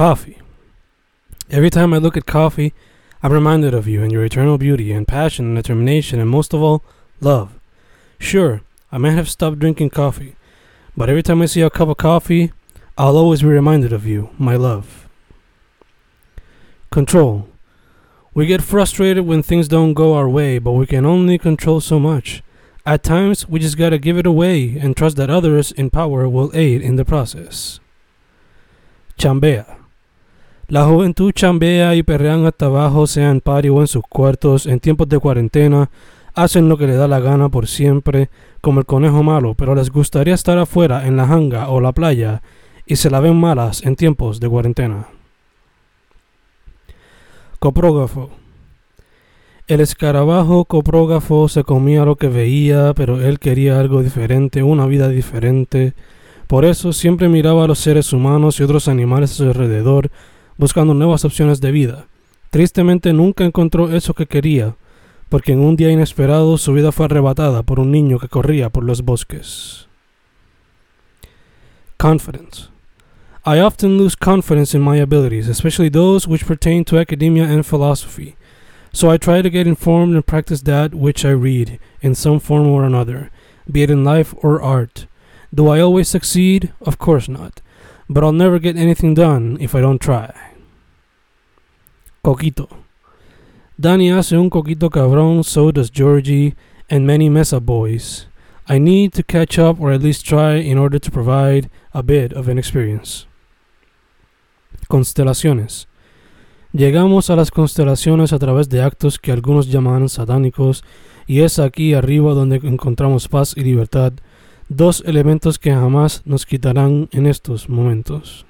Coffee. Every time I look at coffee, I'm reminded of you and your eternal beauty and passion and determination and most of all, love. Sure, I might have stopped drinking coffee, but every time I see a cup of coffee, I'll always be reminded of you, my love. Control. We get frustrated when things don't go our way, but we can only control so much. At times, we just gotta give it away and trust that others in power will aid in the process. Chambea. La juventud chambea y perrean hasta abajo, sea en party o en sus cuartos, en tiempos de cuarentena, hacen lo que le da la gana por siempre, como el conejo malo, pero les gustaría estar afuera en la hanga o la playa y se la ven malas en tiempos de cuarentena. Coprógrafo. El escarabajo coprógrafo se comía lo que veía, pero él quería algo diferente, una vida diferente. Por eso siempre miraba a los seres humanos y otros animales a su alrededor, buscando nuevas opciones de vida. Tristemente nunca encontró eso que quería, porque en un día inesperado su vida fue arrebatada por un niño que corría por los bosques. Confidence. I often lose confidence in my abilities, especially those which pertain to academia and philosophy. So I try to get informed and practice that which I read, in some form or another, be it in life or art. Do I always succeed? Of course not. But I'll never get anything done if I don't try. Coquito. Danny hace un coquito cabrón, so does Georgie, and many Mesa boys. I need to catch up or at least try in order to provide a bit of an experience. Constelaciones. Llegamos a las constelaciones a través de actos que algunos llaman satánicos, y es aquí arriba donde encontramos paz y libertad, dos elementos que jamás nos quitarán en estos momentos.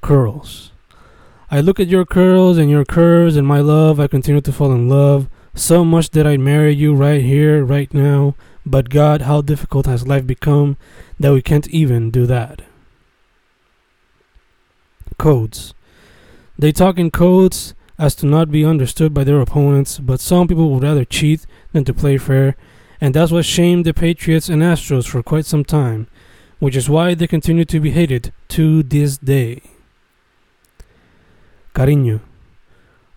Curls. I look at your curls and your curves and my love, I continue to fall in love, so much that I'd marry you right here, right now, but God, how difficult has life become that we can't even do that. Codes. They talk in codes as to not be understood by their opponents, but some people would rather cheat than to play fair, and that's what shamed the Patriots and Astros for quite some time, which is why they continue to be hated to this day. Cariño.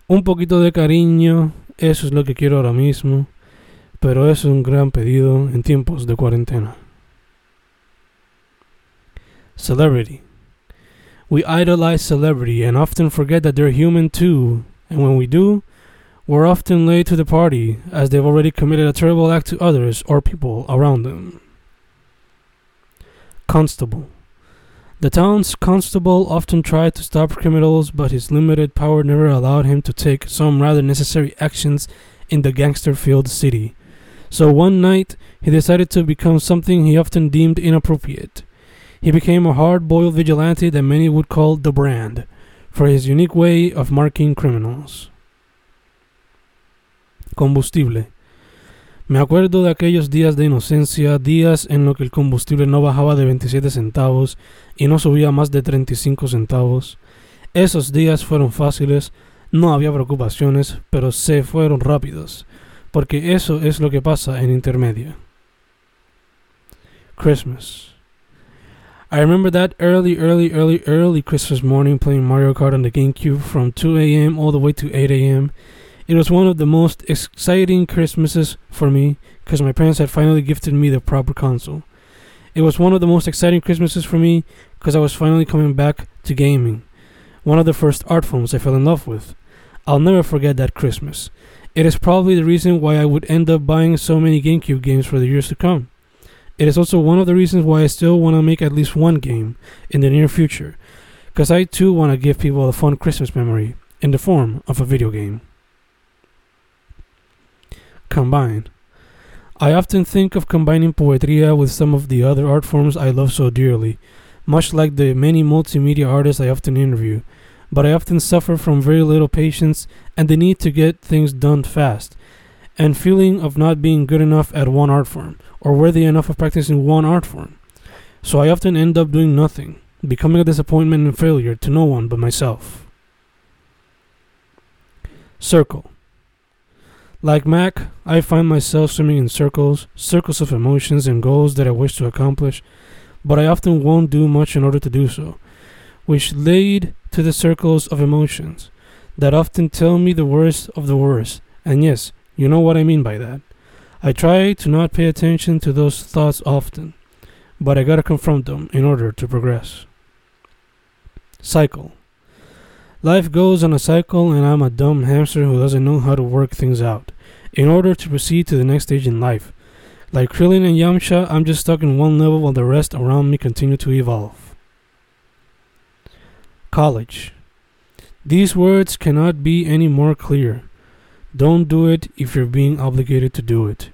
Un poquito de cariño, eso es lo que quiero ahora mismo, pero es un gran pedido en tiempos de cuarentena. Celebrity. We idolize celebrity and often forget that they're human too, and when we do, we're often late to the party as they've already committed a terrible act to others or people around them. Constable. The town's constable often tried to stop criminals, but his limited power never allowed him to take some rather necessary actions in the gangster filled city. So one night, he decided to become something he often deemed inappropriate. He became a hard boiled vigilante that many would call the brand, for his unique way of marking criminals. Combustible. Me acuerdo de aquellos días de inocencia, días en los que el combustible no bajaba de 27 centavos y no subía más de 35 centavos. Esos días fueron fáciles, no había preocupaciones, pero se fueron rápidos, porque eso es lo que pasa en intermedio. Christmas. I remember that early, early, early, early Christmas morning playing Mario Kart on the GameCube from 2 a.m. all the way to 8 a.m. It was one of the most exciting Christmases for me because my parents had finally gifted me the proper console. It was one of the most exciting Christmases for me because I was finally coming back to gaming. One of the first art forms I fell in love with. I'll never forget that Christmas. It is probably the reason why I would end up buying so many GameCube games for the years to come. It is also one of the reasons why I still want to make at least one game in the near future, because I too want to give people a fun Christmas memory in the form of a video game. Combine. I often think of combining poetria with some of the other art forms I love so dearly, much like the many multimedia artists I often interview, but I often suffer from very little patience and the need to get things done fast, and feeling of not being good enough at one art form or worthy enough of practicing one art form. So I often end up doing nothing, becoming a disappointment and failure to no one but myself. Circle. Like Mac, I find myself swimming in circles, circles of emotions and goals that I wish to accomplish, but I often won't do much in order to do so. which lead to the circles of emotions that often tell me the worst of the worst. And yes, you know what I mean by that. I try to not pay attention to those thoughts often, but I gotta confront them in order to progress. Cycle. Life goes on a cycle, and I'm a dumb hamster who doesn't know how to work things out in order to proceed to the next stage in life. Like Krillin and Yamcha, I'm just stuck in one level while the rest around me continue to evolve. College. These words cannot be any more clear. Don't do it if you're being obligated to do it.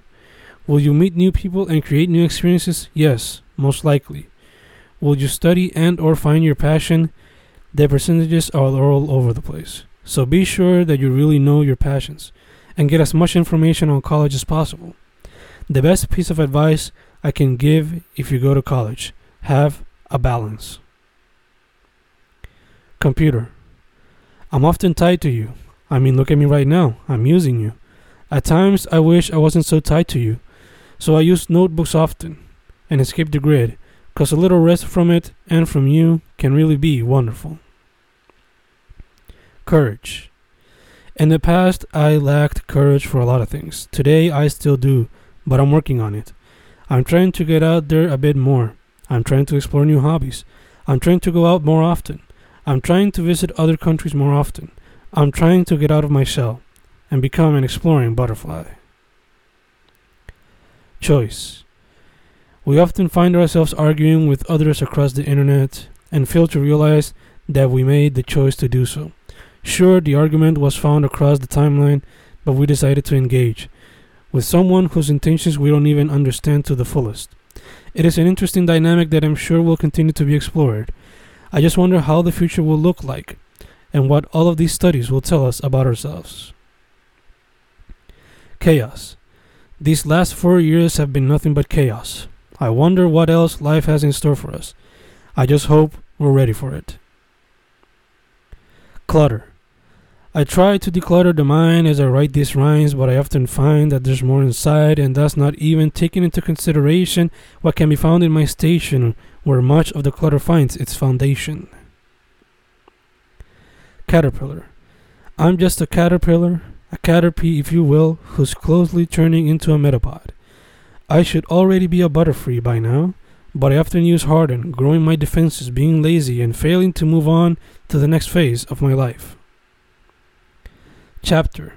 Will you meet new people and create new experiences? Yes, most likely. Will you study and or find your passion? The percentages are all over the place. So be sure that you really know your passions and get as much information on college as possible. The best piece of advice I can give if you go to college have a balance. Computer. I'm often tied to you. I mean, look at me right now. I'm using you. At times, I wish I wasn't so tied to you. So I use notebooks often and escape the grid, because a little rest from it and from you can really be wonderful. Courage. In the past, I lacked courage for a lot of things. Today, I still do, but I'm working on it. I'm trying to get out there a bit more. I'm trying to explore new hobbies. I'm trying to go out more often. I'm trying to visit other countries more often. I'm trying to get out of my shell and become an exploring butterfly. Choice. We often find ourselves arguing with others across the internet and fail to realize that we made the choice to do so. Sure, the argument was found across the timeline, but we decided to engage with someone whose intentions we don't even understand to the fullest. It is an interesting dynamic that I'm sure will continue to be explored. I just wonder how the future will look like and what all of these studies will tell us about ourselves. Chaos. These last four years have been nothing but chaos. I wonder what else life has in store for us. I just hope we're ready for it. Clutter. I try to declutter the mind as I write these rhymes, but I often find that there's more inside, and thus not even taking into consideration what can be found in my station, where much of the clutter finds its foundation. Caterpillar. I'm just a caterpillar, a caterpie, if you will, who's closely turning into a metapod. I should already be a butterfree by now, but I often use harden, growing my defenses, being lazy, and failing to move on to the next phase of my life. Chapter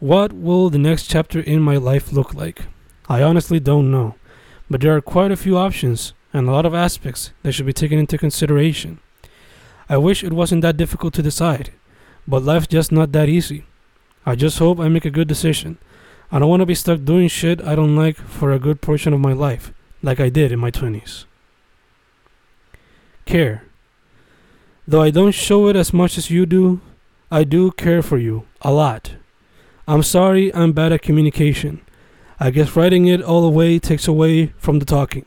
What will the next chapter in my life look like? I honestly don't know, but there are quite a few options and a lot of aspects that should be taken into consideration. I wish it wasn't that difficult to decide, but life's just not that easy. I just hope I make a good decision. I don't want to be stuck doing shit I don't like for a good portion of my life, like I did in my 20s. Care. Though I don't show it as much as you do, I do care for you a lot. I'm sorry I'm bad at communication. I guess writing it all away takes away from the talking.